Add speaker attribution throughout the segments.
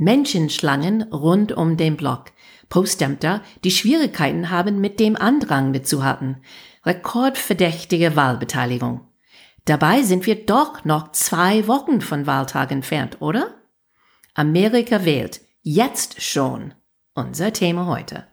Speaker 1: Menschenschlangen rund um den Block. Postämter, die Schwierigkeiten haben, mit dem Andrang mitzuhalten. Rekordverdächtige Wahlbeteiligung. Dabei sind wir doch noch zwei Wochen von Wahltag entfernt, oder? Amerika wählt. Jetzt schon. Unser Thema heute.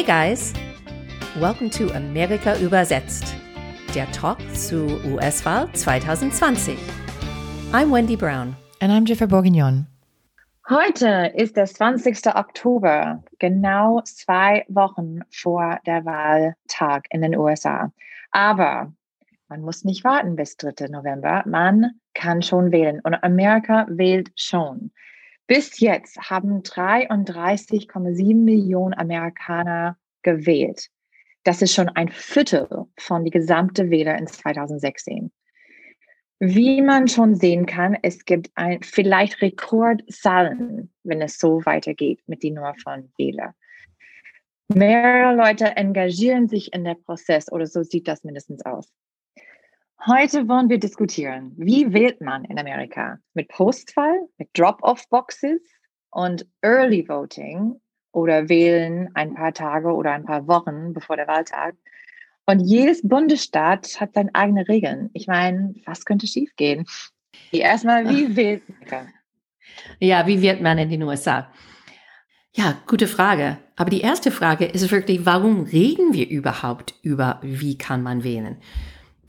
Speaker 1: Hey guys! Welcome to Amerika übersetzt, der Talk zu US-Wahl 2020. I'm Wendy Brown.
Speaker 2: And I'm Jennifer Bourguignon.
Speaker 3: Heute ist der 20. Oktober, genau zwei Wochen vor der Wahltag in den USA. Aber man muss nicht warten bis 3. November. Man kann schon wählen und Amerika wählt schon. Bis jetzt haben 33,7 Millionen Amerikaner gewählt. Das ist schon ein Viertel von die gesamte Wähler in 2016. Wie man schon sehen kann, es gibt ein, vielleicht Rekordzahlen, wenn es so weitergeht mit die Nummer von Wähler. Mehrere Leute engagieren sich in der Prozess oder so sieht das mindestens aus. Heute wollen wir diskutieren, wie wählt man in Amerika? Mit Postfall, mit Drop-off-Boxes und Early Voting oder wählen ein paar Tage oder ein paar Wochen bevor der Wahltag. Und jedes Bundesstaat hat seine eigenen Regeln. Ich meine, was könnte schiefgehen? Erstmal, wie wählt man?
Speaker 1: Ja, wie wählt man in den USA? Ja, gute Frage. Aber die erste Frage ist wirklich, warum reden wir überhaupt über, wie kann man wählen?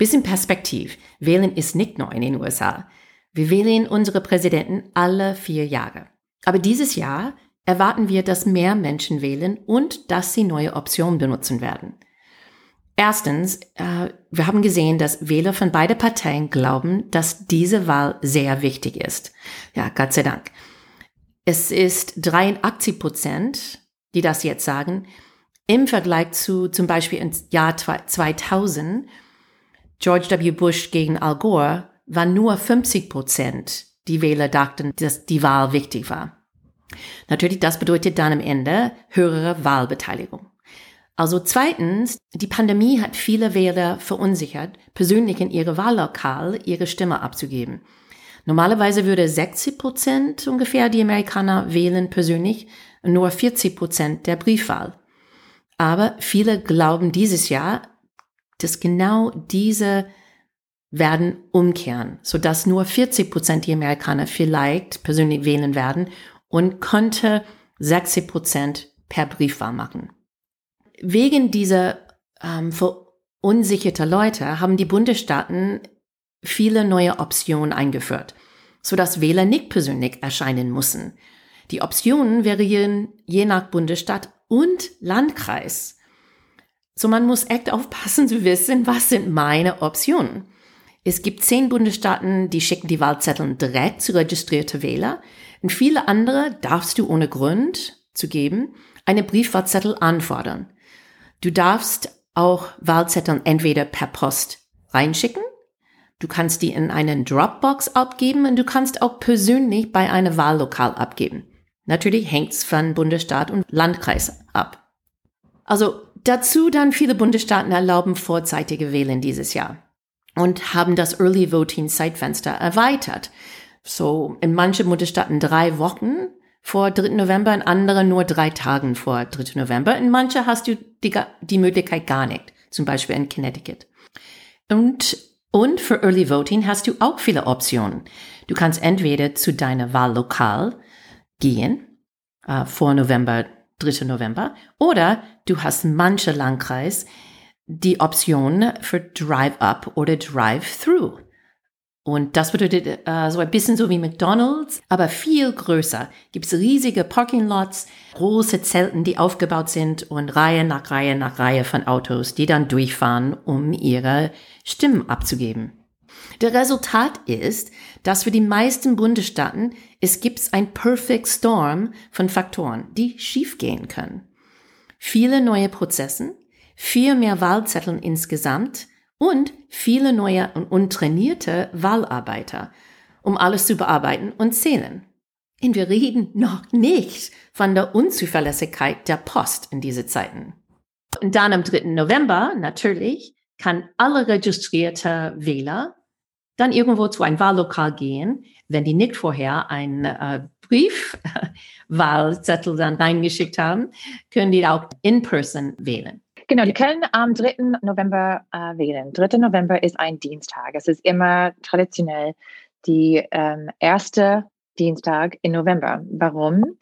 Speaker 1: Bisschen Perspektiv. Wählen ist nicht neu in den USA. Wir wählen unsere Präsidenten alle vier Jahre. Aber dieses Jahr erwarten wir, dass mehr Menschen wählen und dass sie neue Optionen benutzen werden. Erstens, äh, wir haben gesehen, dass Wähler von beiden Parteien glauben, dass diese Wahl sehr wichtig ist. Ja, Gott sei Dank. Es ist 83 Prozent, die das jetzt sagen, im Vergleich zu zum Beispiel im Jahr 2000, George W. Bush gegen Al Gore war nur 50 Prozent die Wähler dachten, dass die Wahl wichtig war. Natürlich, das bedeutet dann am Ende höhere Wahlbeteiligung. Also zweitens, die Pandemie hat viele Wähler verunsichert, persönlich in ihre Wahllokal ihre Stimme abzugeben. Normalerweise würde 60 Prozent ungefähr die Amerikaner wählen persönlich, nur 40 Prozent der Briefwahl. Aber viele glauben dieses Jahr, dass genau diese werden umkehren, sodass nur 40 Prozent die Amerikaner vielleicht persönlich wählen werden und könnte 60 Prozent per Briefwahl machen. Wegen dieser ähm, verunsicherter Leute haben die Bundesstaaten viele neue Optionen eingeführt, sodass Wähler nicht persönlich erscheinen müssen. Die Optionen variieren je nach Bundesstaat und Landkreis. So man muss echt aufpassen zu wissen, was sind meine Optionen. Es gibt zehn Bundesstaaten, die schicken die Wahlzettel direkt zu registrierte Wähler. Und viele andere darfst du ohne Grund zu geben eine Briefwahlzettel anfordern. Du darfst auch Wahlzettel entweder per Post reinschicken, du kannst die in einen Dropbox abgeben und du kannst auch persönlich bei einem Wahllokal abgeben. Natürlich hängt's von Bundesstaat und Landkreis ab. Also Dazu dann viele Bundesstaaten erlauben vorzeitige Wählen dieses Jahr und haben das Early Voting Zeitfenster erweitert. So in manchen Bundesstaaten drei Wochen vor 3. November, in anderen nur drei Tagen vor 3. November. In manchen hast du die, die Möglichkeit gar nicht, zum Beispiel in Connecticut. Und, und für Early Voting hast du auch viele Optionen. Du kannst entweder zu deiner Wahllokal gehen, äh, vor November 3. November. Oder du hast manche Landkreis die Option für Drive-Up oder Drive-Through. Und das bedeutet äh, so ein bisschen so wie McDonald's, aber viel größer. Gibt es riesige Parking Lots, große Zelten, die aufgebaut sind und Reihe nach Reihe nach Reihe von Autos, die dann durchfahren, um ihre Stimmen abzugeben. Der Resultat ist, dass für die meisten Bundesstaaten es gibt ein Perfect Storm von Faktoren, die schiefgehen können. Viele neue Prozessen, viel mehr Wahlzetteln insgesamt und viele neue und untrainierte Wahlarbeiter, um alles zu bearbeiten und zählen. Und wir reden noch nicht von der Unzuverlässigkeit der Post in diese Zeiten. Und dann am 3. November, natürlich, kann alle registrierte Wähler dann irgendwo zu einem Wahllokal gehen, wenn die nicht vorher einen äh, Briefwahlzettel dann reingeschickt haben, können die auch in person wählen.
Speaker 3: Genau, die können am 3. November äh, wählen. 3. November ist ein Dienstag. Es ist immer traditionell die ähm, erste Dienstag im November. Warum?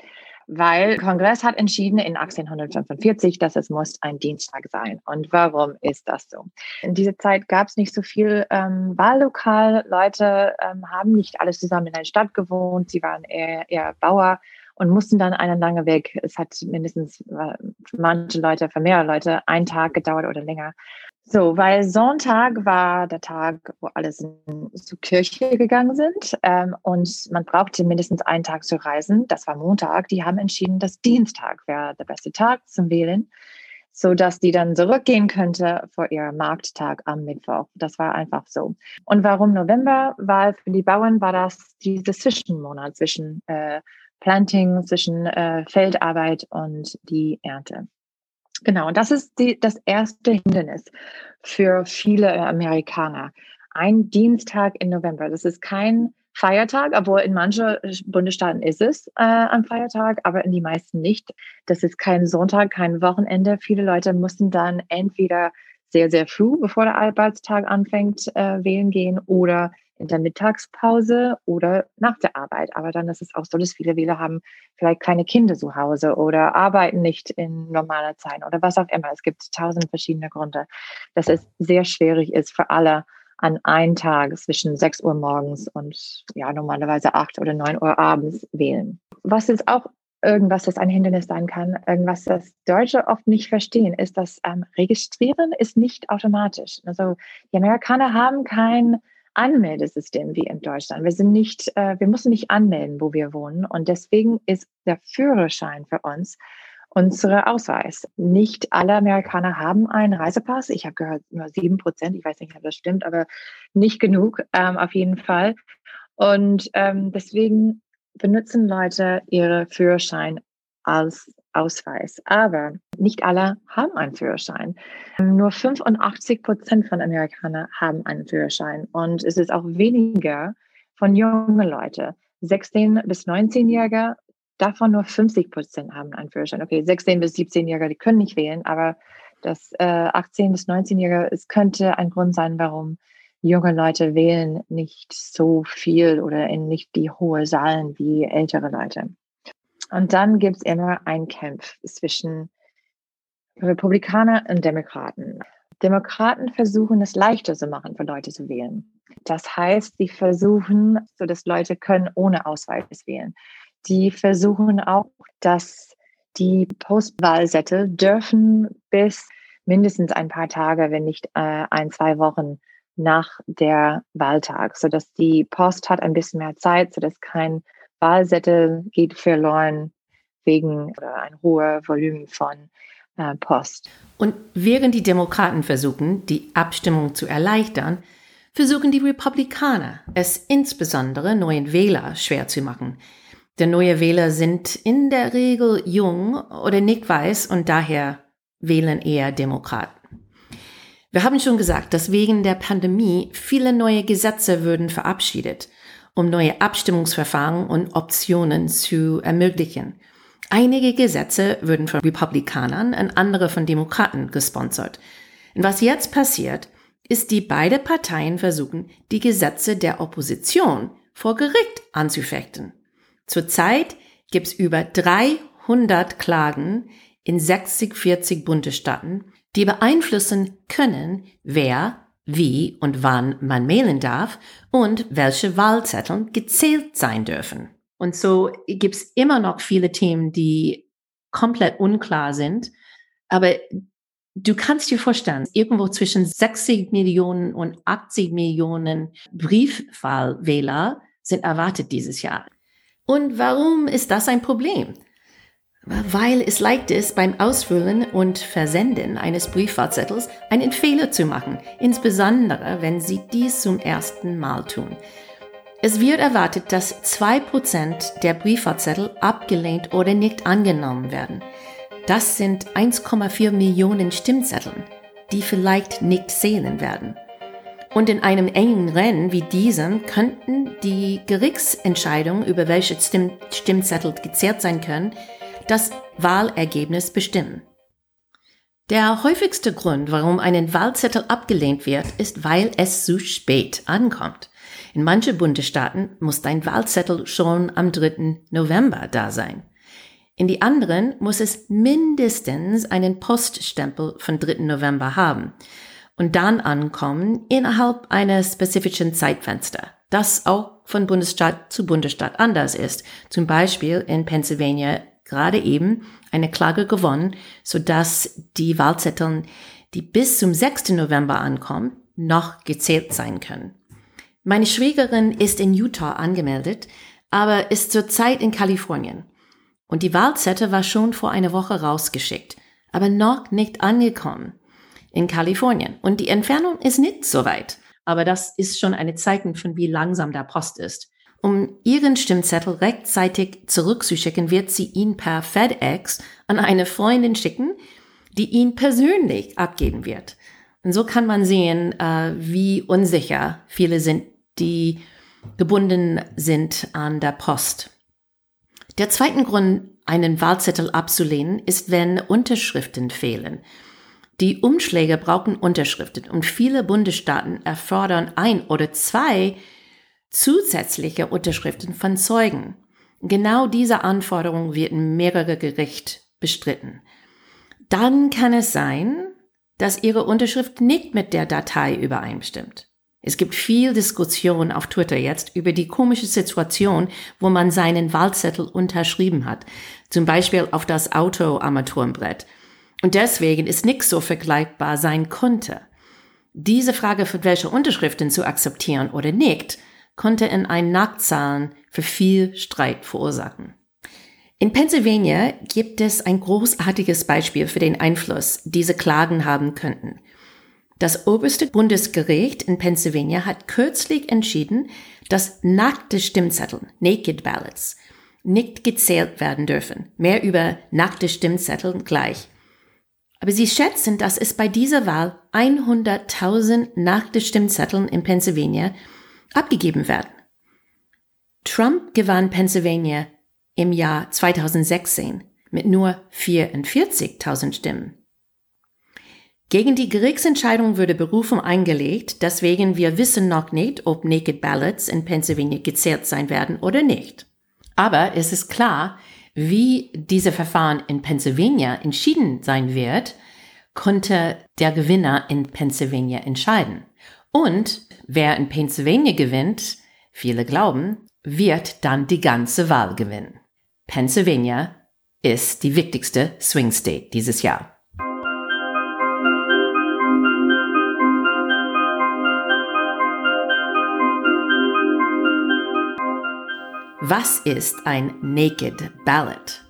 Speaker 3: Weil Kongress hat entschieden in 1845, dass es muss ein Dienstag sein. Und warum ist das so? In dieser Zeit gab es nicht so viel ähm, Wahllokal. Leute ähm, haben nicht alles zusammen in einer Stadt gewohnt. Sie waren eher, eher Bauer und mussten dann einen lange Weg. Es hat mindestens für manche Leute, für mehrere Leute, einen Tag gedauert oder länger. So, weil Sonntag war der Tag, wo alle zur Kirche gegangen sind ähm, und man brauchte mindestens einen Tag zu reisen. Das war Montag. Die haben entschieden, dass Dienstag wäre der beste Tag zum Wählen, so dass die dann zurückgehen könnte vor ihrem Markttag am Mittwoch. Das war einfach so. Und warum November? Weil für die Bauern war das dieser Zwischenmonat zwischen äh, Planting, zwischen äh, Feldarbeit und die Ernte. Genau, und das ist die, das erste Hindernis für viele Amerikaner. Ein Dienstag im November. Das ist kein Feiertag, obwohl in manchen Bundesstaaten ist es äh, ein Feiertag, aber in die meisten nicht. Das ist kein Sonntag, kein Wochenende. Viele Leute mussten dann entweder sehr, sehr früh, bevor der Arbeitstag anfängt, äh, wählen gehen oder in der Mittagspause oder nach der Arbeit. Aber dann ist es auch so, dass viele Wähler haben vielleicht keine Kinder zu Hause oder arbeiten nicht in normaler Zeit oder was auch immer. Es gibt tausend verschiedene Gründe, dass es sehr schwierig ist für alle an einem Tag zwischen 6 Uhr morgens und ja normalerweise 8 oder 9 Uhr abends wählen. Was ist auch irgendwas, das ein Hindernis sein kann, irgendwas, das Deutsche oft nicht verstehen, ist, dass ähm, Registrieren ist nicht automatisch. Also die Amerikaner haben kein Anmeldesystem wie in Deutschland. Wir sind nicht, äh, wir müssen nicht anmelden, wo wir wohnen. Und deswegen ist der Führerschein für uns unsere Ausweis. Nicht alle Amerikaner haben einen Reisepass. Ich habe gehört, nur sieben Prozent. Ich weiß nicht, ob das stimmt, aber nicht genug ähm, auf jeden Fall. Und ähm, deswegen benutzen Leute ihre Führerschein als Ausweis. Aber nicht alle haben einen Führerschein. Nur 85 Prozent von Amerikanern haben einen Führerschein. Und es ist auch weniger von jungen Leuten. 16 bis 19-Jährige, davon nur 50 Prozent haben einen Führerschein. Okay, 16 bis 17-Jährige, die können nicht wählen, aber das äh, 18 bis 19-Jährige, es könnte ein Grund sein, warum junge Leute wählen nicht so viel oder in nicht die hohe Zahlen wie ältere Leute. Und dann gibt es immer einen Kampf zwischen Republikaner und Demokraten. Demokraten versuchen es leichter zu machen, für Leute zu wählen. Das heißt, sie versuchen, so dass Leute können ohne Ausweis wählen. Die versuchen auch, dass die Postwahlsätze dürfen bis mindestens ein paar Tage, wenn nicht äh, ein, zwei Wochen nach der Wahltag, sodass die Post hat ein bisschen mehr Zeit, sodass kein Wahlzettel geht verloren wegen ein hoher Volumen von äh, Post.
Speaker 1: Und während die Demokraten versuchen, die Abstimmung zu erleichtern, versuchen die Republikaner, es insbesondere neuen Wähler schwer zu machen. Denn neue Wähler sind in der Regel jung oder nicht weiß und daher wählen eher Demokraten. Wir haben schon gesagt, dass wegen der Pandemie viele neue Gesetze würden verabschiedet um neue Abstimmungsverfahren und Optionen zu ermöglichen. Einige Gesetze würden von Republikanern und andere von Demokraten gesponsert. Und was jetzt passiert, ist, die beide Parteien versuchen, die Gesetze der Opposition vor Gericht anzufechten. Zurzeit gibt es über 300 Klagen in 60, 40 Bundesstaaten, die beeinflussen können, wer wie und wann man mailen darf und welche Wahlzettel gezählt sein dürfen. Und so gibt es immer noch viele Themen, die komplett unklar sind. Aber du kannst dir vorstellen, irgendwo zwischen 60 Millionen und 80 Millionen Briefwahlwähler sind erwartet dieses Jahr. Und warum ist das ein Problem? Weil es leicht ist, beim Ausfüllen und Versenden eines Briefwahlzettels einen Fehler zu machen, insbesondere wenn Sie dies zum ersten Mal tun. Es wird erwartet, dass 2% der Briefwahlzettel abgelehnt oder nicht angenommen werden. Das sind 1,4 Millionen Stimmzetteln, die vielleicht nicht zählen werden. Und in einem engen Rennen wie diesem könnten die Gerichtsentscheidungen, über welche Stimm Stimmzettel gezählt sein können, das Wahlergebnis bestimmen. Der häufigste Grund, warum ein Wahlzettel abgelehnt wird, ist, weil es zu spät ankommt. In manchen Bundesstaaten muss dein Wahlzettel schon am 3. November da sein. In die anderen muss es mindestens einen Poststempel von 3. November haben und dann ankommen innerhalb eines spezifischen Zeitfenster, das auch von Bundesstaat zu Bundesstaat anders ist. Zum Beispiel in Pennsylvania gerade eben eine Klage gewonnen, sodass die Wahlzettel, die bis zum 6. November ankommen, noch gezählt sein können. Meine Schwägerin ist in Utah angemeldet, aber ist zurzeit in Kalifornien. Und die Wahlzettel war schon vor einer Woche rausgeschickt, aber noch nicht angekommen in Kalifornien. Und die Entfernung ist nicht so weit. Aber das ist schon eine Zeichen von wie langsam der Post ist. Um ihren Stimmzettel rechtzeitig zurückzuschicken, wird sie ihn per FedEx an eine Freundin schicken, die ihn persönlich abgeben wird. Und so kann man sehen, äh, wie unsicher viele sind, die gebunden sind an der Post. Der zweite Grund, einen Wahlzettel abzulehnen, ist, wenn Unterschriften fehlen. Die Umschläge brauchen Unterschriften und viele Bundesstaaten erfordern ein oder zwei zusätzliche Unterschriften von Zeugen. Genau diese Anforderung wird in mehrere Gericht bestritten. Dann kann es sein, dass Ihre Unterschrift nicht mit der Datei übereinstimmt. Es gibt viel Diskussion auf Twitter jetzt über die komische Situation, wo man seinen Wahlzettel unterschrieben hat. Zum Beispiel auf das Autoarmaturenbrett. Und deswegen ist nichts so vergleichbar sein konnte. Diese Frage, für welche Unterschriften zu akzeptieren oder nicht, konnte in einen Nachzahlen für viel Streit verursachen. In Pennsylvania gibt es ein großartiges Beispiel für den Einfluss, diese Klagen haben könnten. Das oberste Bundesgericht in Pennsylvania hat kürzlich entschieden, dass nackte Stimmzettel, Naked Ballots, nicht gezählt werden dürfen. Mehr über nackte Stimmzettel gleich. Aber sie schätzen, dass es bei dieser Wahl 100.000 nackte Stimmzetteln in Pennsylvania abgegeben werden. Trump gewann Pennsylvania im Jahr 2016 mit nur 44.000 Stimmen. Gegen die Gerichtsentscheidung würde Berufung eingelegt, deswegen wir wissen noch nicht, ob Naked Ballots in Pennsylvania gezählt sein werden oder nicht. Aber es ist klar, wie diese Verfahren in Pennsylvania entschieden sein wird, konnte der Gewinner in Pennsylvania entscheiden. Und wer in Pennsylvania gewinnt, viele glauben, wird dann die ganze Wahl gewinnen. Pennsylvania ist die wichtigste Swing State dieses Jahr. Was ist ein Naked Ballot?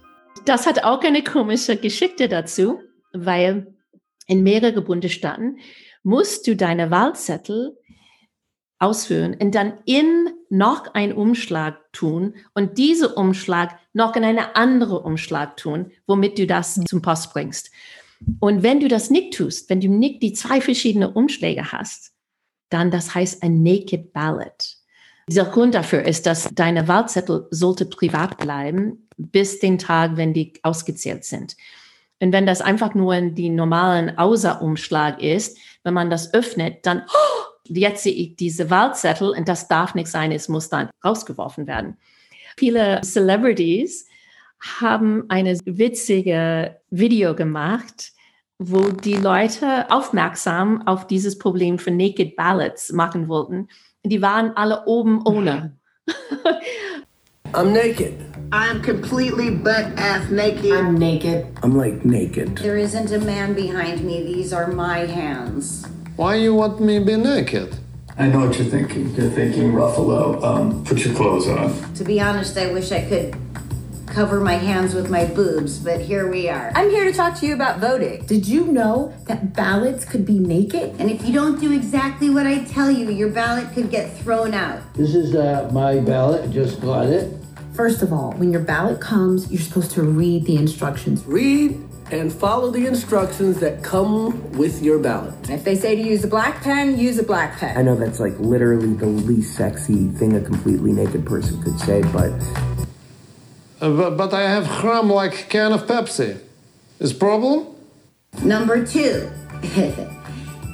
Speaker 1: Das hat auch eine komische Geschichte dazu, weil in mehreren Bundesstaaten musst du deine Wahlzettel ausführen und dann in noch einen Umschlag tun und diese Umschlag noch in eine andere Umschlag tun, womit du das zum Post bringst. Und wenn du das nicht tust, wenn du nicht die zwei verschiedenen Umschläge hast, dann das heißt ein Naked Ballot. Dieser Grund dafür ist, dass deine Wahlzettel sollte privat bleiben bis den Tag, wenn die ausgezählt sind. Und wenn das einfach nur in die normalen Außerumschlag ist, wenn man das öffnet, dann, oh, jetzt sehe ich diese Wahlzettel und das darf nicht sein, es muss dann rausgeworfen werden. Viele Celebrities haben eine witzige Video gemacht, wo die Leute aufmerksam auf dieses Problem von Naked Ballots machen wollten die waren alle oben ohne.
Speaker 2: I'm naked.
Speaker 4: I'm completely butt ass naked.
Speaker 5: I'm naked.
Speaker 2: I'm like naked.
Speaker 5: There isn't a man behind me. These are my hands.
Speaker 6: Why you want me to be naked?
Speaker 7: I know what you're thinking. You're thinking, Ruffalo, um, put your clothes on.
Speaker 5: To be honest, I wish I could cover my hands with my boobs, but here we are.
Speaker 7: I'm here to talk to you about voting.
Speaker 8: Did you know that ballots could be naked?
Speaker 5: And if you don't do exactly what I tell you, your ballot could get thrown out.
Speaker 2: This is uh, my ballot. Just got it.
Speaker 8: First of all, when your ballot comes, you're supposed to read the instructions.
Speaker 2: Read and follow the instructions that come with your ballot.
Speaker 7: If they say to use a black pen, use a black pen.
Speaker 9: I know that's like literally the least sexy thing a completely naked person could say, but
Speaker 6: Uh, but, but I have gram like can of Pepsi. Is problem?
Speaker 5: Number two,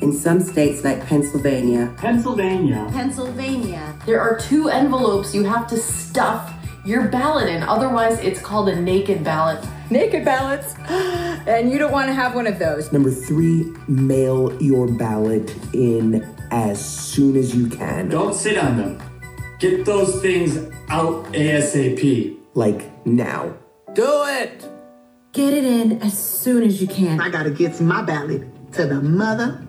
Speaker 10: In some states like Pennsylvania,
Speaker 11: Pennsylvania.
Speaker 5: Pennsylvania.
Speaker 12: There are two envelopes you have to stuff your ballot in. Otherwise, it's called a naked ballot.
Speaker 7: Naked ballots. And you don't want to have one of those.
Speaker 9: number three, mail your ballot in as soon as you can.
Speaker 11: Don't sit on them. Get those things out ASAP.
Speaker 9: Like now.
Speaker 2: Do it!
Speaker 8: Get it in as soon as you can.
Speaker 4: I gotta get my ballot to the mother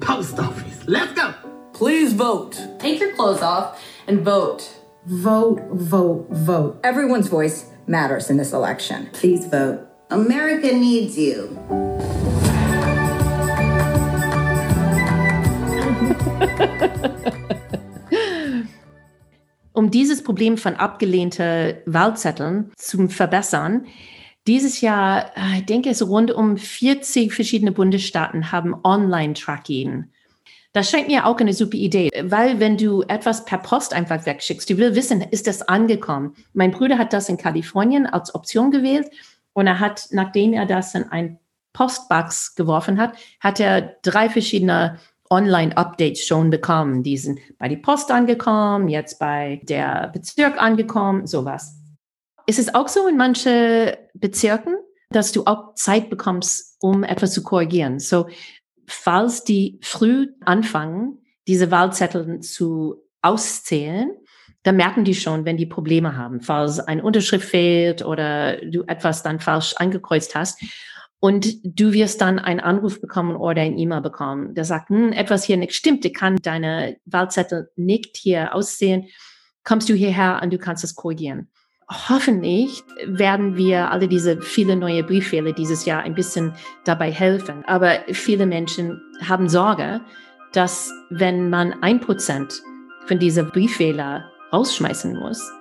Speaker 4: post office. Let's go.
Speaker 2: Please vote.
Speaker 12: Take your clothes off and vote.
Speaker 8: Vote, vote, vote.
Speaker 7: Everyone's voice matters in this election.
Speaker 10: please vote.
Speaker 5: America needs you.
Speaker 1: Um dieses Problem von abgelehnten Wahlzetteln zu verbessern, dieses Jahr, äh, ich denke es rund um 40 verschiedene Bundesstaaten haben Online-Tracking. Das scheint mir auch eine super Idee, weil wenn du etwas per Post einfach wegschickst, du willst wissen, ist das angekommen? Mein Bruder hat das in Kalifornien als Option gewählt und er hat, nachdem er das in ein Postbox geworfen hat, hat er drei verschiedene Online-Updates schon bekommen. Die sind bei der Post angekommen, jetzt bei der Bezirk angekommen, sowas. Ist es auch so in manchen Bezirken, dass du auch Zeit bekommst, um etwas zu korrigieren? So, falls die früh anfangen, diese Wahlzettel zu auszählen, dann merken die schon, wenn die Probleme haben, falls eine Unterschrift fehlt oder du etwas dann falsch angekreuzt hast. Und du wirst dann einen Anruf bekommen oder ein E-Mail bekommen, der sagt, hm, etwas hier nicht stimmt, ich kann deine Wahlzettel nicht hier aussehen. Kommst du hierher und du kannst es korrigieren. Hoffentlich werden wir alle diese viele neue Brieffehler dieses Jahr ein bisschen dabei helfen. Aber viele Menschen haben Sorge, dass wenn man ein Prozent von dieser Brieffehler rausschmeißen muss,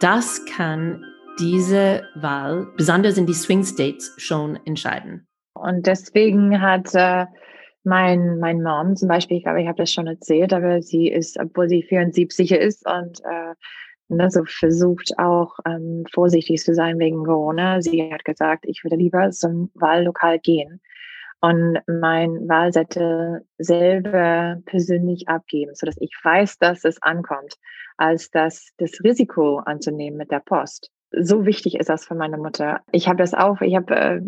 Speaker 1: das kann diese Wahl, besonders in die Swing States, schon entscheiden.
Speaker 3: Und deswegen hat äh, mein, mein Mom zum Beispiel, ich glaube, ich habe das schon erzählt, aber sie ist, obwohl sie 74 ist und äh, ne, so versucht auch ähm, vorsichtig zu sein wegen Corona. Sie hat gesagt, ich würde lieber zum Wahllokal gehen und mein Wahlzettel selber persönlich abgeben, so dass ich weiß, dass es ankommt, als das, das Risiko anzunehmen mit der Post so wichtig ist das für meine Mutter. Ich habe das auch, ich habe äh,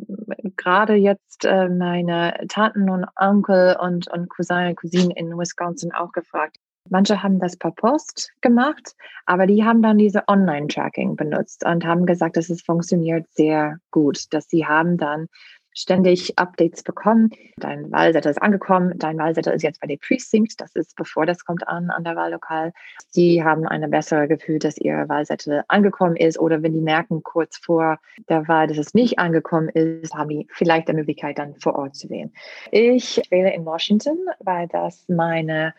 Speaker 3: gerade jetzt äh, meine Tanten und Onkel und, und Cousine, Cousinen in Wisconsin auch gefragt. Manche haben das per Post gemacht, aber die haben dann diese Online-Tracking benutzt und haben gesagt, dass es funktioniert sehr gut, dass sie haben dann ständig Updates bekommen. Dein Wahlzettel ist angekommen, dein Wahlzettel ist jetzt bei der Precinct, das ist bevor das kommt an, an der Wahllokal. Die haben ein besseres Gefühl, dass ihr Wahlzettel angekommen ist oder wenn die merken kurz vor der Wahl, dass es nicht angekommen ist, haben die vielleicht die Möglichkeit dann vor Ort zu wählen. Ich wähle in Washington, weil das meine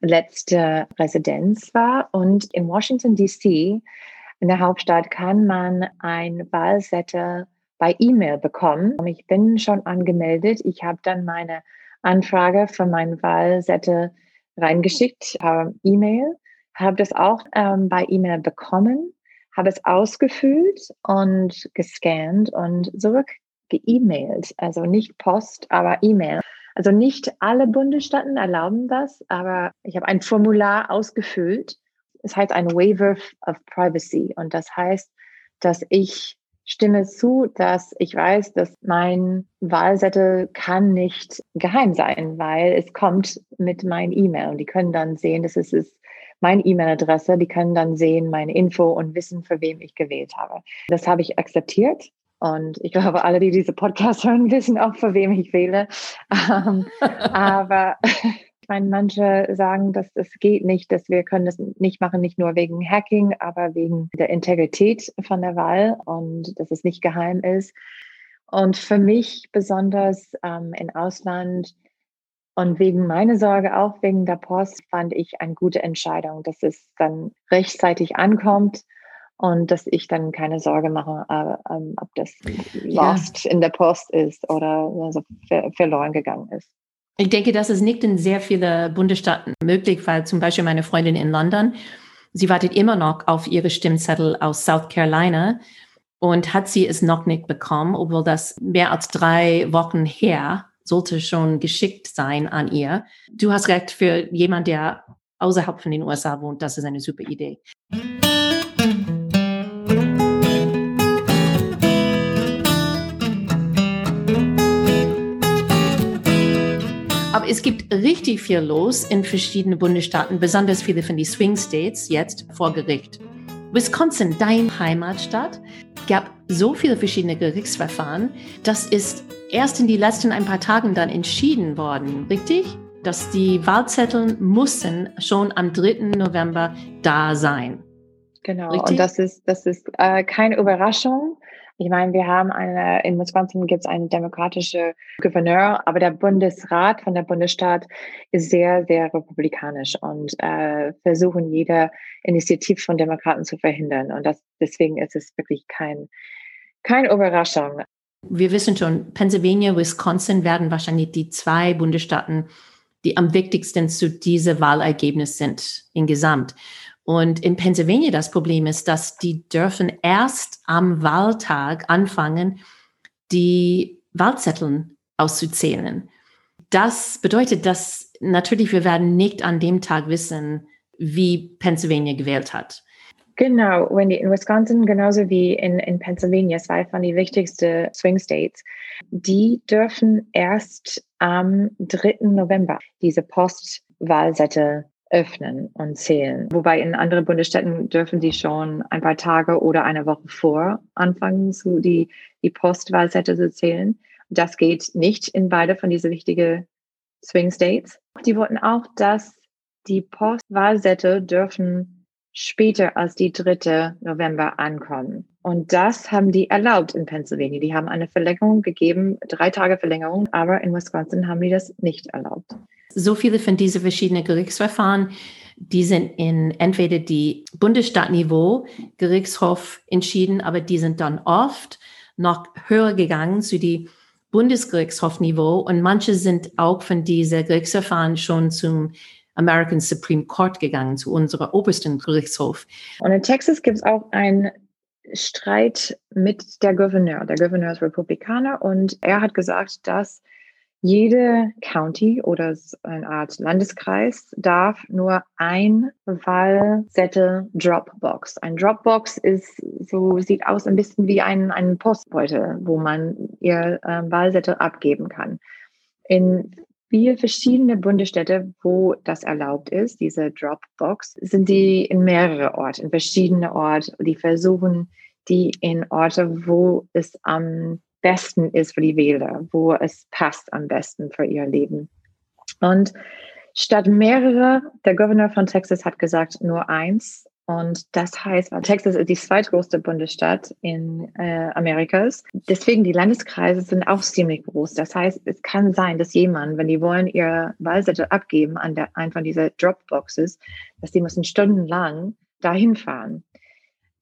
Speaker 3: letzte Residenz war und in Washington DC in der Hauptstadt kann man ein Wahlzettel bei E-Mail bekommen. Ich bin schon angemeldet. Ich habe dann meine Anfrage für meinen Wahlzettel reingeschickt, habe E-Mail, habe das auch ähm, bei E-Mail bekommen, habe es ausgefüllt und gescannt und zurück geemailt. Also nicht Post, aber E-Mail. Also nicht alle Bundesstaaten erlauben das, aber ich habe ein Formular ausgefüllt. Es heißt ein Waiver of Privacy und das heißt, dass ich stimme zu, dass ich weiß, dass mein Wahlzettel kann nicht geheim sein, weil es kommt mit meinem E-Mail und die können dann sehen, dass es ist meine E-Mail-Adresse, die können dann sehen meine Info und wissen, für wem ich gewählt habe. Das habe ich akzeptiert und ich glaube, alle, die diese Podcast hören, wissen auch, für wem ich wähle. Ähm, aber meine, manche sagen, dass es geht nicht, dass wir können das nicht machen, nicht nur wegen Hacking, aber wegen der Integrität von der Wahl und dass es nicht geheim ist. Und für mich besonders ähm, im Ausland und wegen meiner Sorge, auch wegen der Post, fand ich eine gute Entscheidung, dass es dann rechtzeitig ankommt und dass ich dann keine Sorge mache, äh, äh, ob das lost ja. in der Post ist oder also ver verloren gegangen ist.
Speaker 1: Ich denke, das ist nicht in sehr vielen Bundesstaaten möglich, weil zum Beispiel meine Freundin in London, sie wartet immer noch auf ihre Stimmzettel aus South Carolina und hat sie es noch nicht bekommen, obwohl das mehr als drei Wochen her sollte schon geschickt sein an ihr. Du hast recht, für jemand, der außerhalb von den USA wohnt, das ist eine super Idee. Es gibt richtig viel los in verschiedenen Bundesstaaten, besonders viele von den Swing States jetzt vor Gericht. Wisconsin, dein Heimatstadt, gab so viele verschiedene Gerichtsverfahren. Das ist erst in den letzten ein paar Tagen dann entschieden worden, richtig? Dass die Wahlzettel mussten schon am 3. November da sein.
Speaker 3: Genau, richtig? und das ist, das ist äh, keine Überraschung. Ich meine, wir haben eine, in Wisconsin gibt es einen demokratischen Gouverneur, aber der Bundesrat von der Bundesstaat ist sehr, sehr republikanisch und äh, versuchen jede Initiative von Demokraten zu verhindern. Und das, deswegen ist es wirklich kein, keine Überraschung.
Speaker 1: Wir wissen schon, Pennsylvania, Wisconsin werden wahrscheinlich die zwei Bundesstaaten, die am wichtigsten zu diesem Wahlergebnis sind insgesamt. Und in Pennsylvania das Problem ist, dass die dürfen erst am Wahltag anfangen, die Wahlzettel auszuzählen. Das bedeutet, dass natürlich wir werden nicht an dem Tag wissen, wie Pennsylvania gewählt hat.
Speaker 3: Genau, Wendy, in Wisconsin genauso wie in, in Pennsylvania, zwei von den wichtigsten Swing States, die dürfen erst am 3. November diese Postwahlzettel öffnen und zählen. Wobei in anderen Bundesstädten dürfen sie schon ein paar Tage oder eine Woche vor anfangen, zu die, die Postwahlsätze zu zählen. Das geht nicht in beide von diesen wichtigen Swing States. Die wollten auch, dass die Postwahlsätze dürfen später als die 3. November ankommen. Und das haben die erlaubt in Pennsylvania. Die haben eine Verlängerung gegeben, drei Tage Verlängerung, aber in Wisconsin haben die das nicht erlaubt.
Speaker 1: So viele von diesen verschiedenen Gerichtsverfahren, die sind in entweder die Bundesstaatniveau Gerichtshof entschieden, aber die sind dann oft noch höher gegangen zu die Bundesgerichtshofniveau und manche sind auch von diesen Gerichtsverfahren schon zum American Supreme Court gegangen, zu unserem obersten Gerichtshof.
Speaker 3: Und in Texas gibt es auch einen Streit mit der Gouverneur. Der Gouverneur ist Republikaner und er hat gesagt, dass jede County oder eine Art Landeskreis darf nur ein Wahlzettel Dropbox. Ein Dropbox ist so sieht aus ein bisschen wie ein, ein Postbeutel, wo man ihr äh, Wahlzettel abgeben kann. In vier verschiedene Bundesstädte, wo das erlaubt ist, diese Dropbox, sind die in mehrere Orte, in verschiedene Orte. Die versuchen die in Orte, wo es am besten ist für die Wähler, wo es passt am besten für ihr Leben. Und statt mehrere, der Gouverneur von Texas hat gesagt, nur eins. Und das heißt, Texas ist die zweitgrößte Bundesstaat in äh, Amerikas. Deswegen die Landeskreise sind auch ziemlich groß. Das heißt, es kann sein, dass jemand, wenn die wollen ihr Wahlzettel abgeben an der, einen von dieser Dropboxes, dass die müssen stundenlang dahin fahren.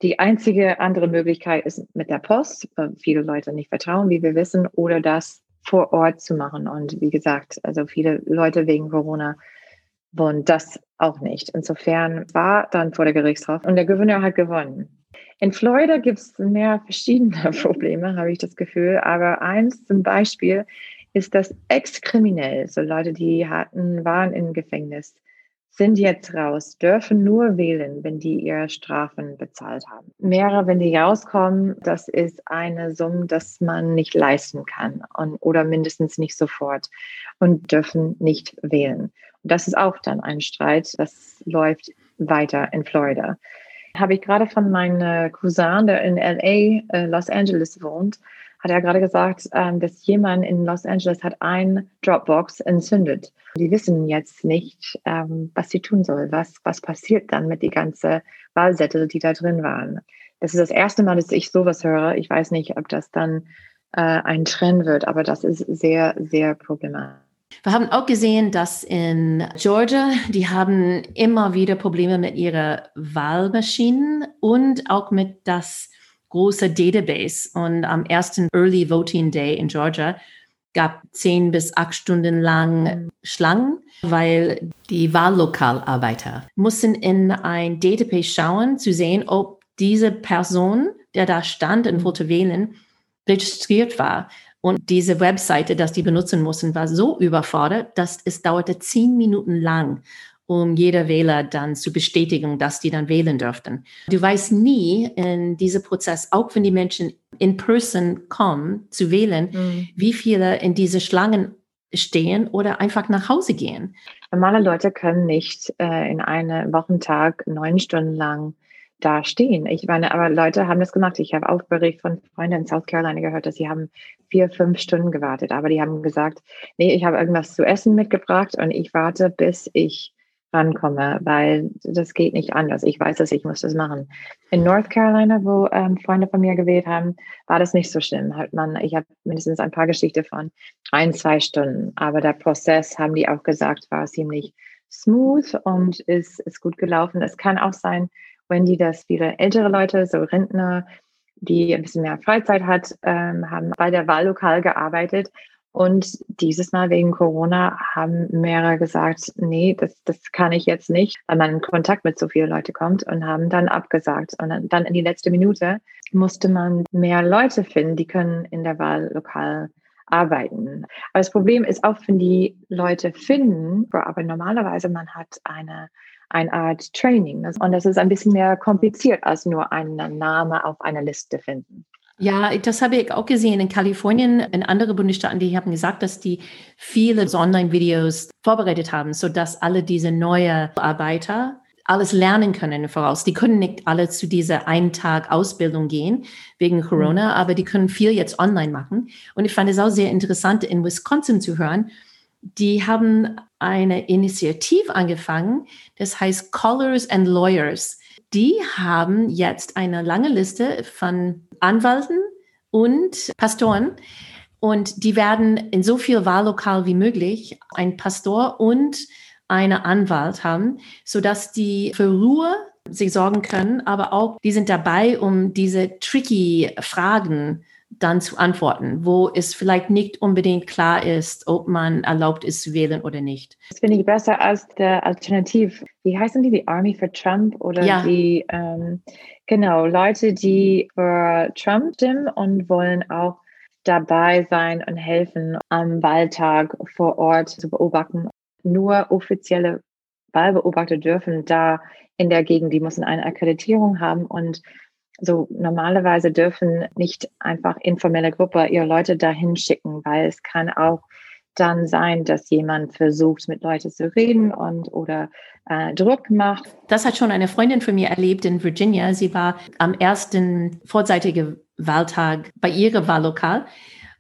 Speaker 3: Die einzige andere Möglichkeit ist mit der Post, viele Leute nicht vertrauen, wie wir wissen, oder das vor Ort zu machen. Und wie gesagt, also viele Leute wegen Corona wollen das auch nicht. Insofern war dann vor der Gerichtshof und der Gouverneur hat gewonnen. In Florida gibt es mehr verschiedene Probleme, habe ich das Gefühl. Aber eins zum Beispiel ist das exkriminell. So Leute, die hatten, waren im Gefängnis sind jetzt raus, dürfen nur wählen, wenn die ihre Strafen bezahlt haben. Mehrere, wenn die rauskommen, das ist eine Summe, das man nicht leisten kann und, oder mindestens nicht sofort und dürfen nicht wählen. Und das ist auch dann ein Streit, das läuft weiter in Florida. Habe ich gerade von meinem Cousin, der in LA, äh, Los Angeles wohnt, hat er gerade gesagt, ähm, dass jemand in Los Angeles hat ein Dropbox entzündet. Die wissen jetzt nicht, ähm, was sie tun soll. Was, was passiert dann mit die ganzen Wahlzettel, die da drin waren? Das ist das erste Mal, dass ich sowas höre. Ich weiß nicht, ob das dann äh, ein Trend wird, aber das ist sehr, sehr problematisch.
Speaker 1: Wir haben auch gesehen, dass in Georgia, die haben immer wieder Probleme mit ihren Wahlmaschinen und auch mit das große Database. Und am ersten Early Voting Day in Georgia gab zehn bis acht Stunden lang Schlangen, weil die Wahllokalarbeiter mussten in ein Database schauen, zu sehen, ob diese Person, der da stand und wollte wählen, registriert war. Und diese Webseite, dass die benutzen mussten, war so überfordert, dass es dauerte zehn Minuten lang, um jeder Wähler dann zu bestätigen, dass die dann wählen dürften. Du weißt nie in diesem Prozess, auch wenn die Menschen in person kommen zu wählen, mhm. wie viele in diese Schlangen stehen oder einfach nach Hause gehen.
Speaker 3: Normale Leute können nicht äh, in einem Wochentag neun Stunden lang da stehen. Ich meine, aber Leute haben das gemacht. Ich habe auch Bericht von Freunden in South Carolina gehört, dass sie haben vier, fünf Stunden gewartet. Aber die haben gesagt, nee, ich habe irgendwas zu essen mitgebracht und ich warte, bis ich rankomme, weil das geht nicht anders. Ich weiß dass ich muss das machen. In North Carolina, wo ähm, Freunde von mir gewählt haben, war das nicht so schlimm. Hat man, ich habe mindestens ein paar Geschichten von ein, zwei Stunden. Aber der Prozess, haben die auch gesagt, war ziemlich smooth und ist, ist gut gelaufen. Es kann auch sein, Wendy, dass viele ältere Leute, so Rentner, die ein bisschen mehr Freizeit hat, ähm, haben bei der Wahllokal gearbeitet. Und dieses Mal wegen Corona haben mehrere gesagt, nee, das, das kann ich jetzt nicht, weil man in Kontakt mit so vielen Leuten kommt und haben dann abgesagt. Und dann, in die letzte Minute musste man mehr Leute finden, die können in der Wahllokal arbeiten. Aber das Problem ist auch, wenn die Leute finden, aber normalerweise man hat eine eine Art Training. Und das ist ein bisschen mehr kompliziert als nur einen Namen auf einer Liste finden.
Speaker 1: Ja, das habe ich auch gesehen in Kalifornien, in anderen Bundesstaaten, die haben gesagt, dass die viele Online-Videos vorbereitet haben, sodass alle diese neuen Arbeiter alles lernen können voraus. Die können nicht alle zu dieser einen Tag Ausbildung gehen wegen Corona, mhm. aber die können viel jetzt online machen. Und ich fand es auch sehr interessant, in Wisconsin zu hören, die haben eine Initiative angefangen, das heißt Colors and Lawyers. Die haben jetzt eine lange Liste von Anwälten und Pastoren. Und die werden in so viel Wahllokal wie möglich ein Pastor und eine Anwalt haben, sodass die für Ruhe sich sorgen können, aber auch die sind dabei, um diese tricky Fragen dann zu antworten, wo es vielleicht nicht unbedingt klar ist, ob man erlaubt ist zu wählen oder nicht.
Speaker 3: Das finde ich besser als der Alternativ. Wie heißen die? Die Army for Trump oder ja. die, ähm, genau, Leute, die für Trump stimmen und wollen auch dabei sein und helfen, am Wahltag vor Ort zu beobachten. Nur offizielle Wahlbeobachter dürfen da in der Gegend, die müssen eine Akkreditierung haben und so normalerweise dürfen nicht einfach informelle Gruppe ihre Leute dahin schicken, weil es kann auch dann sein, dass jemand versucht, mit Leuten zu reden und oder äh, Druck macht.
Speaker 1: Das hat schon eine Freundin von mir erlebt in Virginia. Sie war am ersten vorzeitigen Wahltag bei ihrem Wahllokal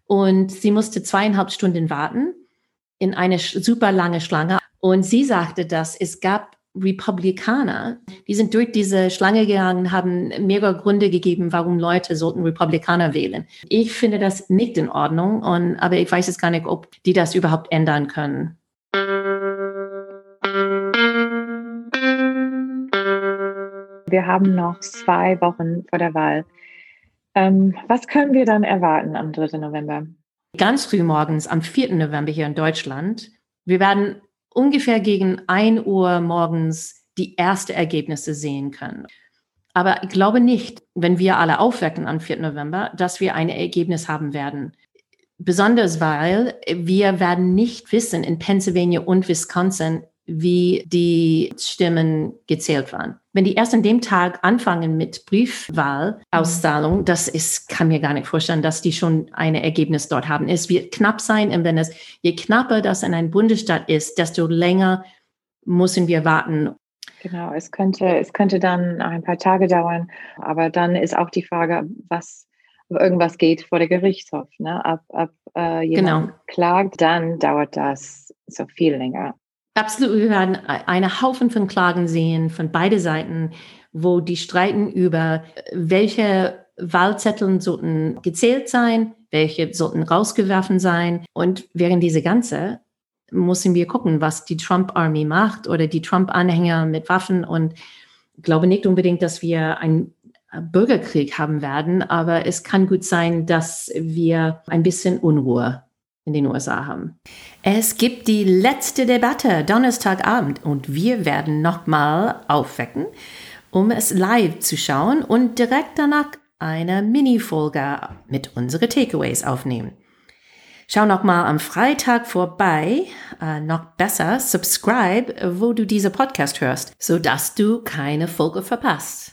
Speaker 1: und sie musste zweieinhalb Stunden warten in eine super lange Schlange. Und sie sagte, dass es gab Republikaner, die sind durch diese Schlange gegangen, haben mehrere Gründe gegeben, warum Leute sollten Republikaner wählen. Ich finde das nicht in Ordnung, und, aber ich weiß jetzt gar nicht, ob die das überhaupt ändern können.
Speaker 3: Wir haben noch zwei Wochen vor der Wahl. Ähm, was können wir dann erwarten am 3. November?
Speaker 1: Ganz früh morgens am 4. November hier in Deutschland. Wir werden ungefähr gegen 1 Uhr morgens die ersten Ergebnisse sehen können. Aber ich glaube nicht, wenn wir alle aufwecken am 4. November, dass wir ein Ergebnis haben werden. Besonders weil wir werden nicht wissen in Pennsylvania und Wisconsin, wie die Stimmen gezählt waren. Wenn die erst an dem Tag anfangen mit Briefwahlauszahlung, das ist, kann mir gar nicht vorstellen, dass die schon ein Ergebnis dort haben. Es wird knapp sein, und wenn es, je knapper das in einem Bundesstaat ist, desto länger müssen wir warten.
Speaker 3: Genau, es könnte, es könnte dann ein paar Tage dauern, aber dann ist auch die Frage, was ob irgendwas geht vor der Gerichtshof. Ne? Ab, ab äh, jemand
Speaker 1: Genau.
Speaker 3: klagt, dann dauert das so viel länger.
Speaker 1: Absolut, wir werden einen Haufen von Klagen sehen von beide Seiten, wo die streiten über, welche Wahlzettel sollten gezählt sein, welche sollten rausgeworfen sein. Und während diese ganze müssen wir gucken, was die Trump-Army macht oder die Trump-Anhänger mit Waffen. Und glaube nicht unbedingt, dass wir einen Bürgerkrieg haben werden, aber es kann gut sein, dass wir ein bisschen Unruhe in den USA haben. Es gibt die letzte Debatte Donnerstagabend und wir werden nochmal aufwecken, um es live zu schauen und direkt danach eine Mini-Folge mit unseren Takeaways aufnehmen. Schau nochmal am Freitag vorbei, äh, noch besser, subscribe, wo du diese Podcast hörst, sodass du keine Folge verpasst.